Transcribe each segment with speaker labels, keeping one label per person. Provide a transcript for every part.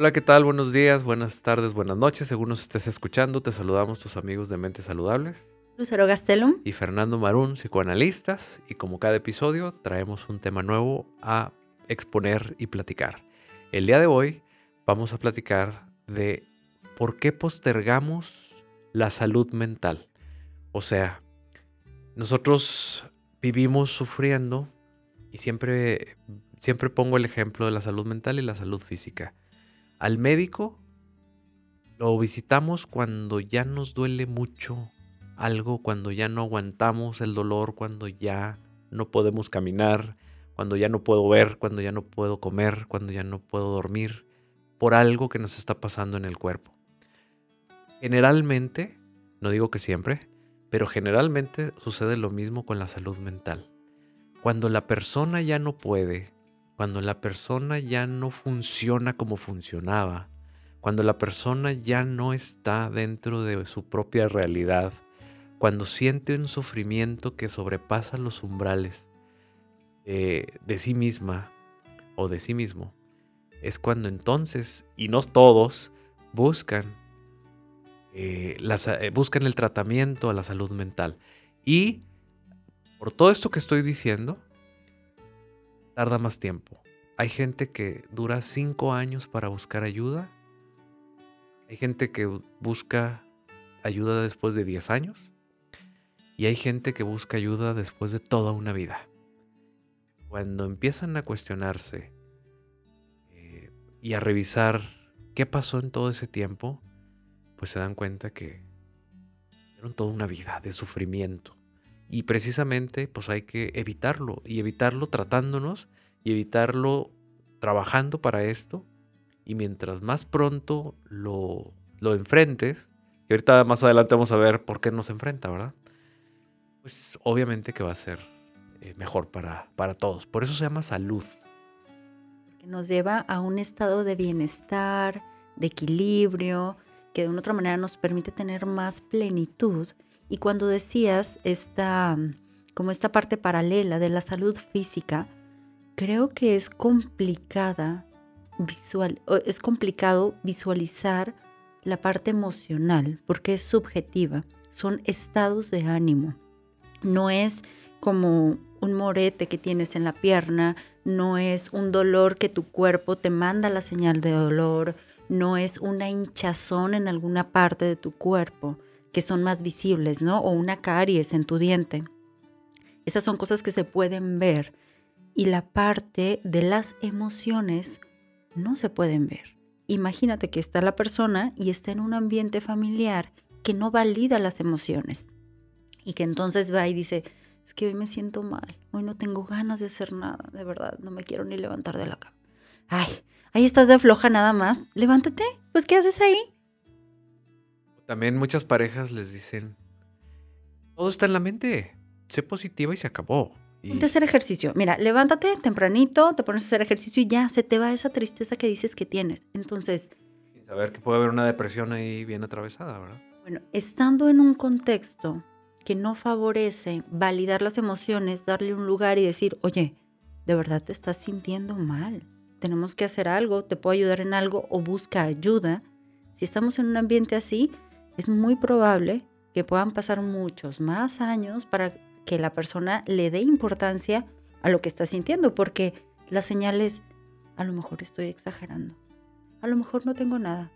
Speaker 1: Hola, ¿qué tal? Buenos días, buenas tardes, buenas noches. Según nos estés escuchando, te saludamos tus amigos de Mentes Saludables
Speaker 2: Lucero Gastelum.
Speaker 1: y Fernando Marún, psicoanalistas. Y como cada episodio, traemos un tema nuevo a exponer y platicar. El día de hoy vamos a platicar de por qué postergamos la salud mental. O sea, nosotros vivimos sufriendo y siempre, siempre pongo el ejemplo de la salud mental y la salud física. Al médico lo visitamos cuando ya nos duele mucho algo, cuando ya no aguantamos el dolor, cuando ya no podemos caminar, cuando ya no puedo ver, cuando ya no puedo comer, cuando ya no puedo dormir, por algo que nos está pasando en el cuerpo. Generalmente, no digo que siempre, pero generalmente sucede lo mismo con la salud mental. Cuando la persona ya no puede, cuando la persona ya no funciona como funcionaba, cuando la persona ya no está dentro de su propia realidad, cuando siente un sufrimiento que sobrepasa los umbrales eh, de sí misma o de sí mismo, es cuando entonces, y no todos, buscan, eh, eh, buscan el tratamiento a la salud mental. Y por todo esto que estoy diciendo, tarda más tiempo. Hay gente que dura cinco años para buscar ayuda. Hay gente que bu- busca ayuda después de 10 años. Y hay gente que busca ayuda después de toda una vida. Cuando empiezan a cuestionarse eh, y a revisar qué pasó en todo ese tiempo, pues se dan cuenta que fueron toda una vida de sufrimiento. Y precisamente pues hay que evitarlo y evitarlo tratándonos y evitarlo trabajando para esto. Y mientras más pronto lo, lo enfrentes, que ahorita más adelante vamos a ver por qué nos enfrenta, ¿verdad? Pues obviamente que va a ser eh, mejor para, para todos. Por eso se llama salud.
Speaker 2: que nos lleva a un estado de bienestar, de equilibrio, que de una otra manera nos permite tener más plenitud. Y cuando decías esta, como esta parte paralela de la salud física, creo que es complicada visual, es complicado visualizar la parte emocional porque es subjetiva, son estados de ánimo. No es como un morete que tienes en la pierna, no es un dolor que tu cuerpo te manda la señal de dolor, no es una hinchazón en alguna parte de tu cuerpo que son más visibles, ¿no? O una caries en tu diente. Esas son cosas que se pueden ver y la parte de las emociones no se pueden ver. Imagínate que está la persona y está en un ambiente familiar que no valida las emociones y que entonces va y dice, es que hoy me siento mal, hoy no tengo ganas de hacer nada, de verdad, no me quiero ni levantar de la cama. Ay, ahí estás de floja nada más, levántate, pues ¿qué haces ahí?
Speaker 1: También muchas parejas les dicen, todo está en la mente, sé positiva y se acabó. Y
Speaker 2: Ponte a hacer ejercicio. Mira, levántate tempranito, te pones a hacer ejercicio y ya se te va esa tristeza que dices que tienes. Entonces,
Speaker 1: sin saber que puede haber una depresión ahí bien atravesada, ¿verdad?
Speaker 2: Bueno, estando en un contexto que no favorece validar las emociones, darle un lugar y decir, oye, de verdad te estás sintiendo mal, tenemos que hacer algo, te puedo ayudar en algo o busca ayuda. Si estamos en un ambiente así, es muy probable que puedan pasar muchos más años para que la persona le dé importancia a lo que está sintiendo, porque la señal es, a lo mejor estoy exagerando, a lo mejor no tengo nada.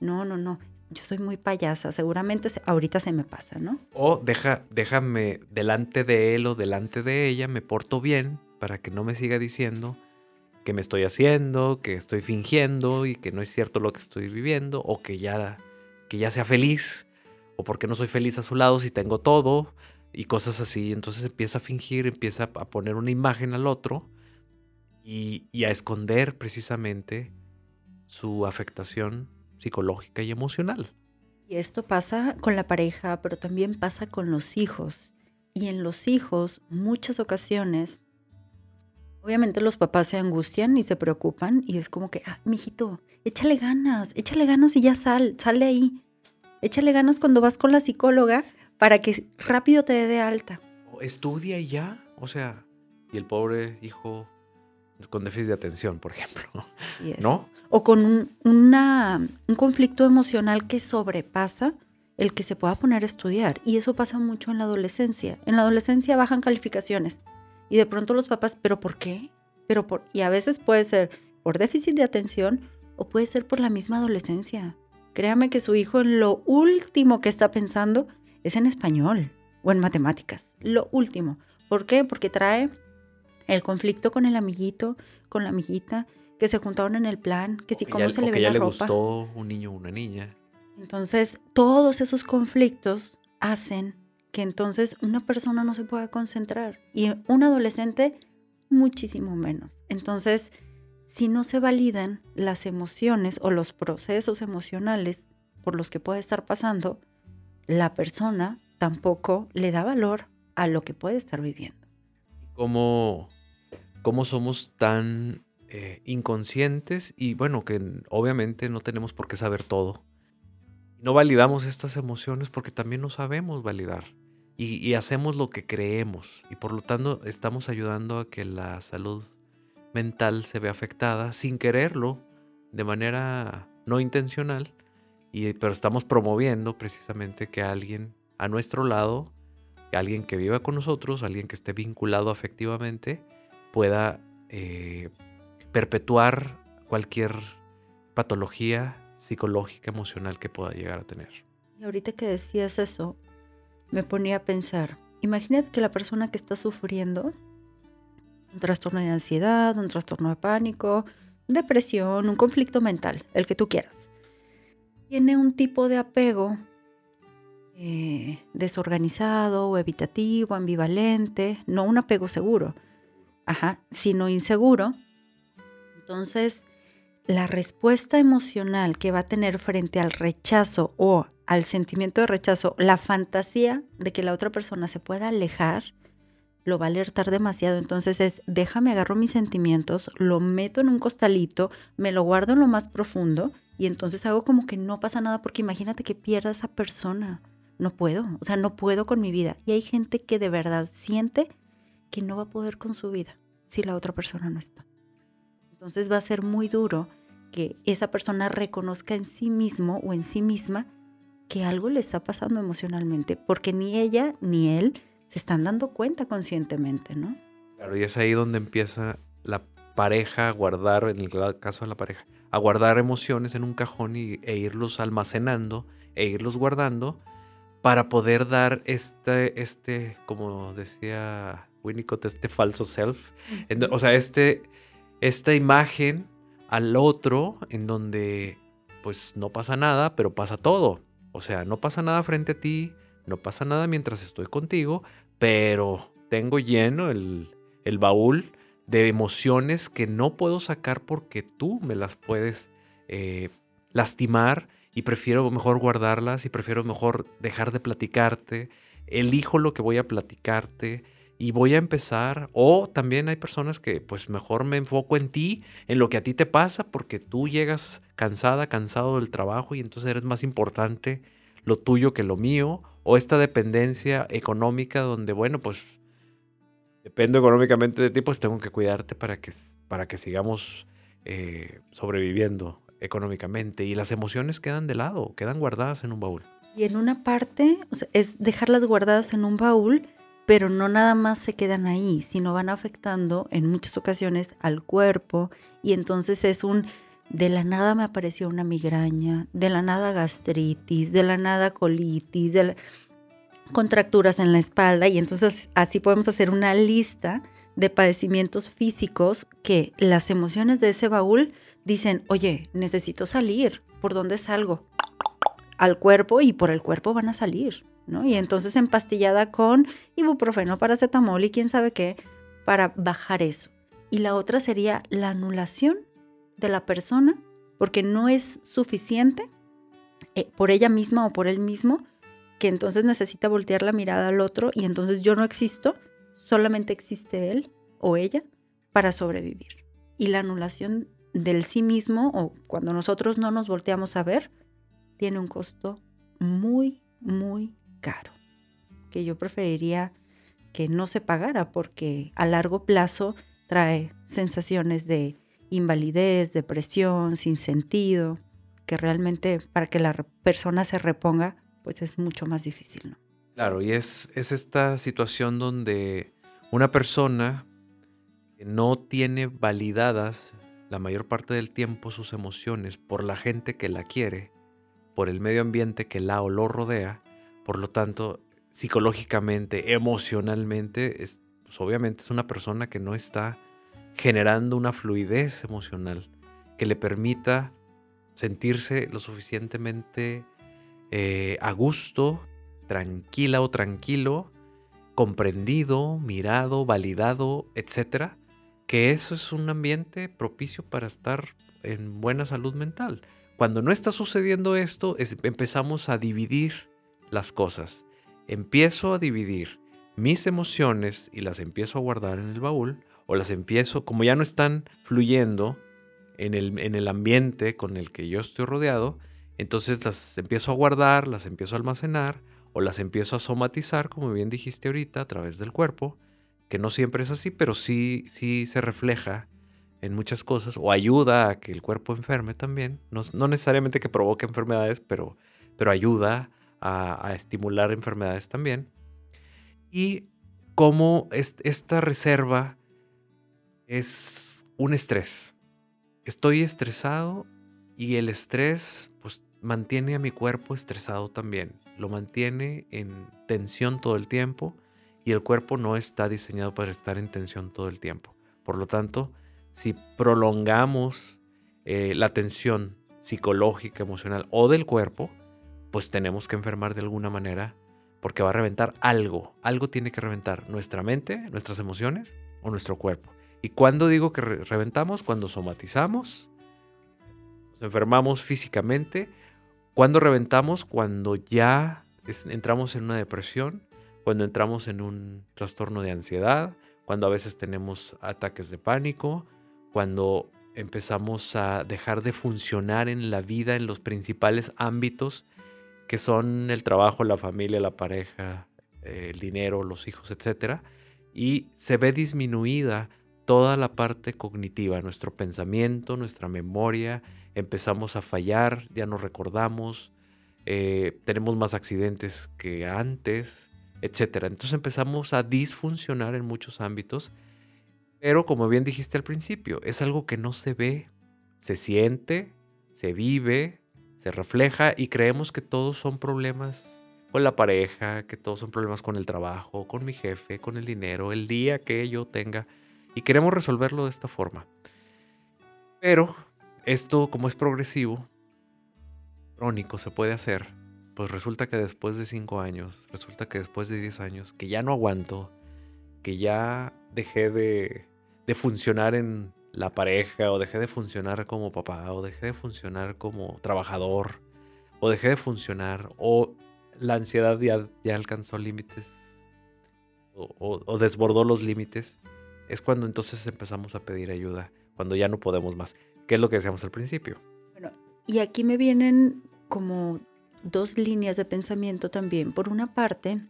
Speaker 2: No, no, no, yo soy muy payasa, seguramente se- ahorita se me pasa, ¿no?
Speaker 1: O deja, déjame delante de él o delante de ella, me porto bien para que no me siga diciendo que me estoy haciendo, que estoy fingiendo y que no es cierto lo que estoy viviendo, o que ya, que ya sea feliz, o porque no soy feliz a su lado si tengo todo, y cosas así. Entonces empieza a fingir, empieza a poner una imagen al otro y, y a esconder precisamente su afectación psicológica y emocional.
Speaker 2: Y esto pasa con la pareja, pero también pasa con los hijos. Y en los hijos, muchas ocasiones, obviamente los papás se angustian y se preocupan y es como que, ah, mijito, échale ganas, échale ganas y ya sal, sal de ahí. Échale ganas cuando vas con la psicóloga para que rápido te dé de alta.
Speaker 1: Estudia y ya, o sea, y el pobre hijo con déficit de atención, por ejemplo. ¿No?
Speaker 2: O con un, una- un conflicto emocional que sobrepasa el que se pueda poner a estudiar. Y eso pasa mucho en la adolescencia. En la adolescencia bajan calificaciones. Y de pronto los papás, ¿pero por qué? Pero por, y a veces puede ser por déficit de atención o puede ser por la misma adolescencia. Créame que su hijo en lo último que está pensando es en español o en matemáticas. Lo último. ¿Por qué? Porque trae el conflicto con el amiguito, con la amiguita, que se juntaron en el plan, que si
Speaker 1: O
Speaker 2: cómo
Speaker 1: ya,
Speaker 2: se
Speaker 1: o
Speaker 2: le
Speaker 1: que
Speaker 2: ve
Speaker 1: ya
Speaker 2: la
Speaker 1: le
Speaker 2: ropa.
Speaker 1: gustó un niño o una niña.
Speaker 2: Entonces, todos esos conflictos hacen que entonces una persona no se pueda concentrar y un adolescente muchísimo menos. Entonces, si no se validan las emociones o los procesos emocionales por los que puede estar pasando, la persona tampoco le da valor a lo que puede estar viviendo.
Speaker 1: cómo, cómo somos tan eh, inconscientes y bueno, que obviamente no tenemos por qué saber todo. No validamos estas emociones porque también no sabemos validar y, hacemos lo que creemos y por lo tanto estamos ayudando a que la salud mental se vea afectada sin quererlo de manera no intencional y, pero estamos promoviendo precisamente que alguien a nuestro lado alguien que viva con nosotros, alguien que esté vinculado afectivamente, pueda eh, perpetuar cualquier patología psicológica, emocional que pueda llegar a tener.
Speaker 2: Y ahorita que decías eso, me ponía a pensar, imagínate que la persona que está sufriendo un trastorno de ansiedad, un trastorno de pánico, depresión, un conflicto mental, el que tú quieras, tiene un tipo de apego eh, desorganizado o evitativo, ambivalente, no un apego seguro, ajá, sino inseguro. Entonces, la respuesta emocional que va a tener frente al rechazo o al sentimiento de rechazo, la fantasía de que la otra persona se pueda alejar, lo va a alertar demasiado. Entonces es, déjame agarro mis sentimientos, lo meto en un costalito, me lo guardo en lo más profundo y entonces hago como que no pasa nada porque imagínate que pierda a esa persona. No puedo, o sea, no puedo con mi vida. Y hay gente que de verdad siente que no va a poder con su vida si la otra persona no está. Entonces va a ser muy duro que esa persona reconozca en sí mismo o en sí misma que algo le está pasando emocionalmente, porque ni ella ni él se están dando cuenta conscientemente, ¿no?
Speaker 1: Claro, y es ahí donde empieza la pareja a guardar, en el caso de la pareja, a guardar emociones en un cajón y, e irlos almacenando e irlos guardando para poder dar este, este como decía Winnicott, este falso self, o sea, este, esta imagen al otro en donde pues no pasa nada, pero pasa todo. O sea, no pasa nada frente a ti, no pasa nada mientras estoy contigo, pero tengo lleno el, el baúl de emociones que no puedo sacar porque tú me las puedes eh, lastimar y prefiero mejor guardarlas y prefiero mejor dejar de platicarte. Elijo lo que voy a platicarte y voy a empezar. O también hay personas que pues mejor me enfoco en ti, en lo que a ti te pasa, porque tú llegas cansada, cansado del trabajo y entonces eres más importante lo tuyo que lo mío. O esta dependencia económica donde, bueno, pues dependo económicamente de ti, pues tengo que cuidarte para que, para que sigamos eh, sobreviviendo económicamente. Y las emociones quedan de lado, quedan guardadas en un baúl.
Speaker 2: Y en una parte es dejarlas guardadas en un baúl, pero no nada más se quedan ahí, sino van afectando en muchas ocasiones al cuerpo y entonces es un de la nada me apareció una migraña, de la nada gastritis, de la nada colitis, de la- contracturas en la espalda y entonces así podemos hacer una lista de padecimientos físicos que las emociones de ese baúl dicen, oye, necesito salir, ¿por dónde salgo? Al cuerpo y por el cuerpo van a salir, ¿no? Y entonces empastillada con ibuprofeno, paracetamol y quién sabe qué para bajar eso. Y la otra sería la anulación de la persona porque no es suficiente eh, por ella misma o por él mismo que entonces necesita voltear la mirada al otro y entonces yo no existo, solamente existe él o ella para sobrevivir. Y la anulación del sí mismo o cuando nosotros no nos volteamos a ver, tiene un costo muy, muy caro, que yo preferiría que no se pagara porque a largo plazo trae sensaciones de invalidez, depresión, sin sentido, que realmente para que la persona se reponga, pues es mucho más difícil.
Speaker 1: Claro, y es, es esta situación donde una persona no tiene validadas la mayor parte del tiempo sus emociones por la gente que la quiere, por el medio ambiente que la o lo rodea, por lo tanto, psicológicamente, emocionalmente, es, pues obviamente es una persona que no está generando una fluidez emocional que le permita sentirse lo suficientemente eh, a gusto, tranquila o tranquilo, comprendido, mirado, validado, etcétera, que eso es un ambiente propicio para estar en buena salud mental. Cuando no está sucediendo esto, empezamos a dividir las cosas. Empiezo a dividir mis emociones y las empiezo a guardar en el baúl, o las empiezo, como ya no están fluyendo en el, en el ambiente con el que yo estoy rodeado, entonces las empiezo a guardar, las empiezo a almacenar, o las empiezo a somatizar, como bien dijiste ahorita, a través del cuerpo, que no siempre es así, pero sí, sí se refleja en muchas cosas, o ayuda a que el cuerpo enferme también, no, no necesariamente que provoque enfermedades, pero, pero ayuda a, estimular enfermedades también. Y cómo esta reserva es un estrés. Estoy estresado y el estrés pues mantiene a mi cuerpo estresado también. Lo mantiene en tensión todo el tiempo y el cuerpo no está diseñado para estar en tensión todo el tiempo. Por lo tanto, si prolongamos eh, la tensión psicológica, emocional o del cuerpo, pues tenemos que enfermar de alguna manera porque va a reventar algo. Algo tiene que reventar nuestra mente, nuestras emociones o nuestro cuerpo. ¿Y cuando digo que reventamos? Cuando somatizamos, nos enfermamos físicamente. Cuando reventamos? Cuando ya entramos en una depresión, cuando entramos en un trastorno de ansiedad, cuando a veces tenemos ataques de pánico, cuando empezamos a dejar de funcionar en la vida en los principales ámbitos que son el trabajo, la familia, la pareja, el dinero, los hijos, etc. Y se ve disminuida toda la parte cognitiva, nuestro pensamiento, nuestra memoria, empezamos a fallar, ya no recordamos, eh, tenemos más accidentes que antes, etc. Entonces empezamos a disfuncionar en muchos ámbitos, pero como bien dijiste al principio, es algo que no se ve, se siente, se vive, se refleja y creemos que todos son problemas con la pareja, que todos son problemas con el trabajo, con mi jefe, con el dinero, el día que yo tenga y queremos resolverlo de esta forma. Pero esto, como es progresivo, crónico, se puede hacer. Pues resulta que después de 5 años, resulta que después de 10 años, que ya no aguanto, que ya dejé de, de funcionar en la pareja, o dejé de funcionar como papá, o dejé de funcionar como trabajador, o dejé de funcionar, o la ansiedad ya, alcanzó límites, o desbordó los límites es cuando entonces empezamos a pedir ayuda, cuando ya no podemos más, que es lo que decíamos al principio.
Speaker 2: Bueno, y aquí me vienen como dos líneas de pensamiento también. Por una parte,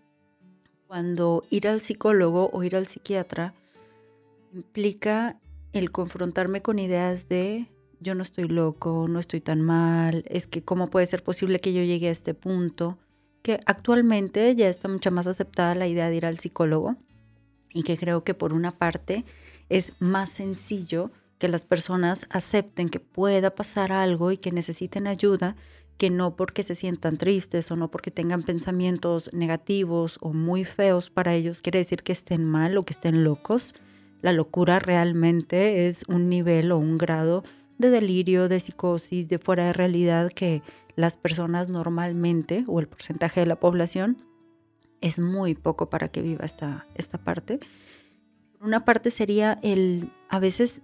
Speaker 2: cuando ir al psicólogo o ir al psiquiatra implica el confrontarme con ideas de yo no estoy loco, no estoy tan mal, es que cómo puede ser posible que yo llegue a este punto, que actualmente ya está mucho más aceptada la idea de ir al psicólogo y que creo que por una parte es más sencillo que las personas acepten que pueda pasar algo y que necesiten ayuda, que no porque se sientan tristes o no porque tengan pensamientos negativos o muy feos para ellos quiere decir que estén mal o que estén locos. La locura realmente es un nivel o un grado de delirio, de psicosis, de fuera de realidad que las personas normalmente o el porcentaje de la población es muy poco para que viva esta, esta parte. Una parte sería el, a veces,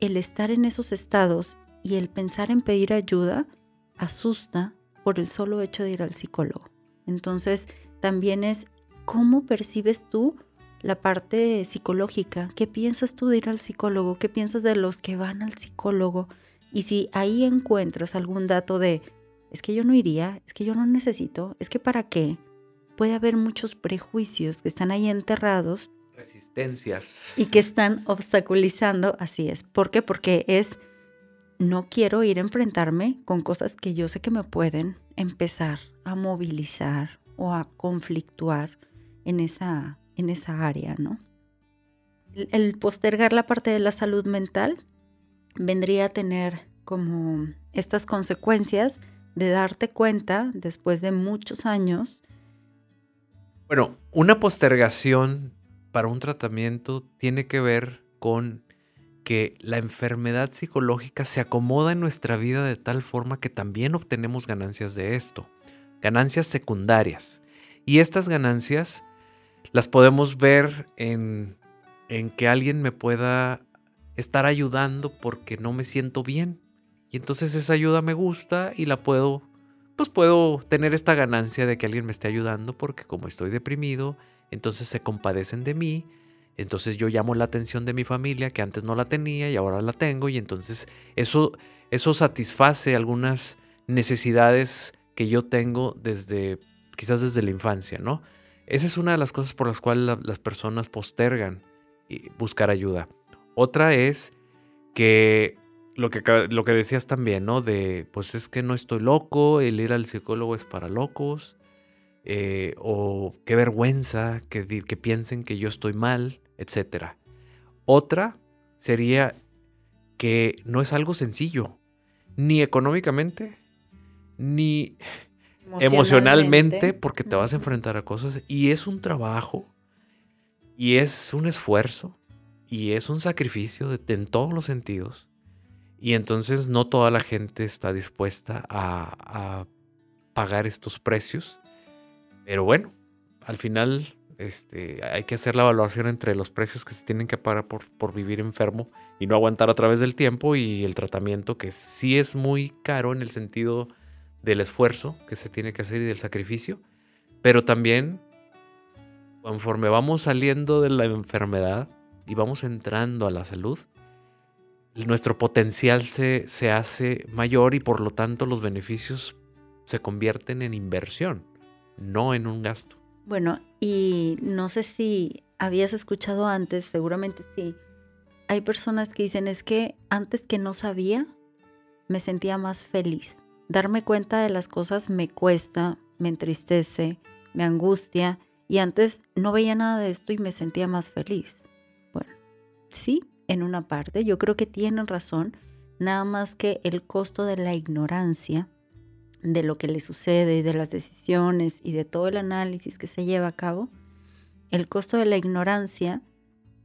Speaker 2: el estar en esos estados y el pensar en pedir ayuda asusta por el solo hecho de ir al psicólogo. Entonces, también es cómo percibes tú la parte psicológica. ¿Qué piensas tú de ir al psicólogo? ¿Qué piensas de los que van al psicólogo? Y si ahí encuentras algún dato de, es que yo no iría, es que yo no necesito, es que para qué, puede haber muchos prejuicios que están ahí enterrados
Speaker 1: Resistencias.
Speaker 2: Y que están obstaculizando, así es. ¿Por qué? Porque es, no quiero ir a enfrentarme con cosas que yo sé que me pueden empezar a movilizar o a conflictuar en esa, en esa área, ¿no? el postergar la parte de la salud mental vendría a tener como estas consecuencias de darte cuenta después de muchos años.
Speaker 1: Bueno, una postergación para un tratamiento tiene que ver con que la enfermedad psicológica se acomoda en nuestra vida de tal forma que también obtenemos ganancias de esto, ganancias secundarias. Y estas ganancias las podemos ver en en que alguien me pueda estar ayudando porque no me siento bien. Y entonces esa ayuda me gusta y la puedo, pues puedo tener esta ganancia de que alguien me esté ayudando porque como estoy deprimido, entonces se compadecen de mí. Entonces yo llamo la atención de mi familia que antes no la tenía y ahora la tengo y entonces eso, eso satisface algunas necesidades que yo tengo desde, quizás desde la infancia, ¿no? Esa es una de las cosas por las cuales las personas postergan buscar ayuda. Otra es que lo que, lo que decías también, ¿no? De, pues es que no estoy loco, el ir al psicólogo es para locos, eh, o qué vergüenza que, que piensen que yo estoy mal, etc. Otra sería que no es algo sencillo, ni económicamente, ni emocionalmente, emocionalmente porque te vas a enfrentar a cosas y es un trabajo y es un esfuerzo y es un sacrificio en todos los sentidos. Y entonces no toda la gente está dispuesta a, pagar estos precios. Pero bueno, al final este, hay que hacer la evaluación entre los precios que se tienen que pagar por, por vivir enfermo y no aguantar a través del tiempo y el tratamiento que sí es muy caro en el sentido del esfuerzo que se tiene que hacer y del sacrificio, pero también conforme vamos saliendo de la enfermedad y vamos entrando a la salud, nuestro potencial se, se hace mayor y por lo tanto los beneficios se convierten en inversión, no en un gasto.
Speaker 2: Bueno, y no sé si habías escuchado antes, seguramente sí. Hay personas que dicen es que antes que no sabía, me sentía más feliz. Darme cuenta de las cosas me cuesta, me entristece, me angustia y antes no veía nada de esto y me sentía más feliz. Bueno, sí, en una parte, yo creo que tienen razón, nada más que el costo de la ignorancia de lo que le sucede y de las decisiones y de todo el análisis que se lleva a cabo, el costo de la ignorancia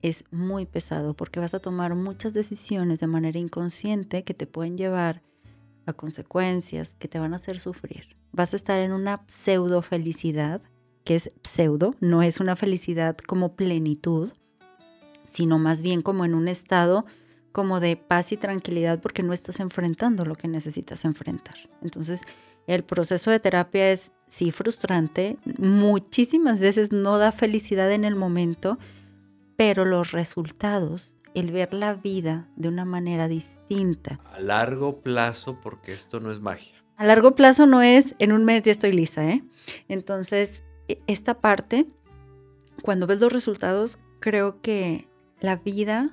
Speaker 2: es muy pesado porque vas a tomar muchas decisiones de manera inconsciente que te pueden llevar a consecuencias que te van a hacer sufrir. Vas a estar en una pseudo felicidad que es pseudo, no es una felicidad como plenitud, sino más bien como en un estado como de paz y tranquilidad porque no estás enfrentando lo que necesitas enfrentar. Entonces, el proceso de terapia es sí frustrante, muchísimas veces no da felicidad en el momento, pero los resultados, el ver la vida de una manera distinta.
Speaker 1: A largo plazo, porque esto no es magia.
Speaker 2: A largo plazo no es en un mes ya estoy lista, ¿eh? Entonces, e, esta parte, cuando ves los resultados, creo que la vida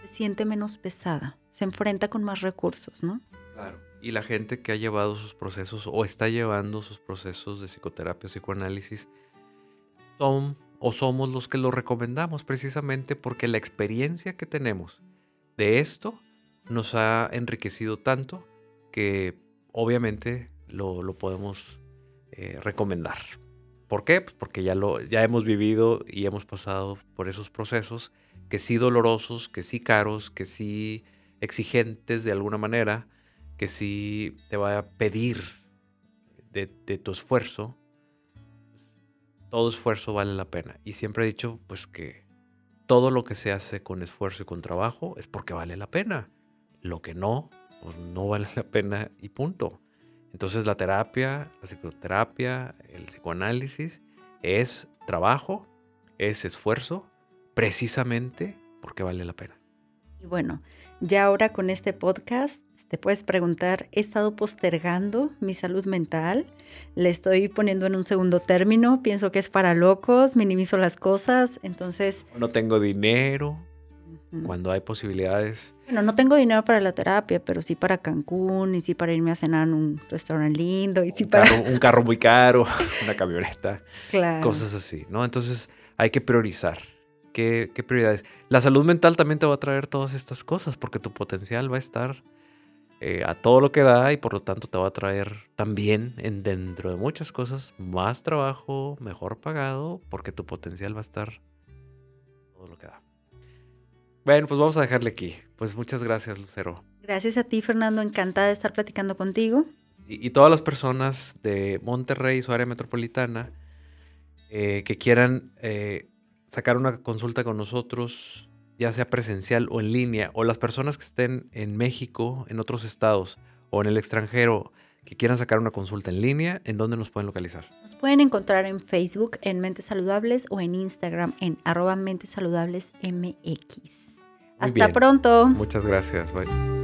Speaker 2: se siente menos pesada, se enfrenta con más recursos, ¿no?
Speaker 1: Claro. Y la gente que ha llevado sus procesos o está llevando sus procesos de psicoterapia, psicoanálisis, son o somos los que lo recomendamos precisamente porque la experiencia que tenemos de esto nos ha enriquecido tanto que obviamente lo, podemos eh, recomendar. ¿Por qué? Pues porque ya, lo, ya hemos vivido y hemos pasado por esos procesos que sí dolorosos, que sí caros, que sí exigentes de alguna manera, que sí te va a pedir de, tu esfuerzo. Todo esfuerzo vale la pena. Y siempre he dicho pues que todo lo que se hace con esfuerzo y con trabajo es porque vale la pena. Lo que no, pues no vale la pena y punto. Entonces la terapia, la psicoterapia, el psicoanálisis es trabajo, es esfuerzo, precisamente porque vale la pena.
Speaker 2: Y bueno, ya ahora con este podcast te puedes preguntar, ¿he estado postergando mi salud mental? ¿Le estoy poniendo en un segundo término? Pienso que es para locos, minimizo las cosas, entonces...
Speaker 1: No tengo dinero, cuando hay posibilidades.
Speaker 2: Bueno, no tengo dinero para la terapia, pero sí para Cancún, y sí para irme a cenar en un restaurante lindo, y sí
Speaker 1: un
Speaker 2: para...
Speaker 1: Carro, un carro muy caro, una camioneta,
Speaker 2: claro.
Speaker 1: cosas así, ¿no? Entonces hay que priorizar. ¿Qué, ¿Qué prioridades? La salud mental también te va a traer todas estas cosas porque tu potencial va a estar eh, a todo lo que da y por lo tanto te va a traer también en dentro de muchas cosas más trabajo, mejor pagado, porque tu potencial va a estar todo lo que da. Bueno, pues vamos a dejarle aquí. Pues muchas gracias, Lucero.
Speaker 2: Gracias a ti, Fernando. Encantada de estar platicando contigo.
Speaker 1: Y, y todas las personas de Monterrey, su área metropolitana, eh, que quieran eh, sacar una consulta con nosotros, ya sea presencial o en línea, o las personas que estén en México, en otros estados o en el extranjero que quieran sacar una consulta en línea, ¿en dónde nos pueden localizar?
Speaker 2: Nos pueden encontrar en Facebook en Mentes Saludables o en Instagram en arroba Mentes Saludables MX. Hasta pronto.
Speaker 1: Muchas gracias. Bye.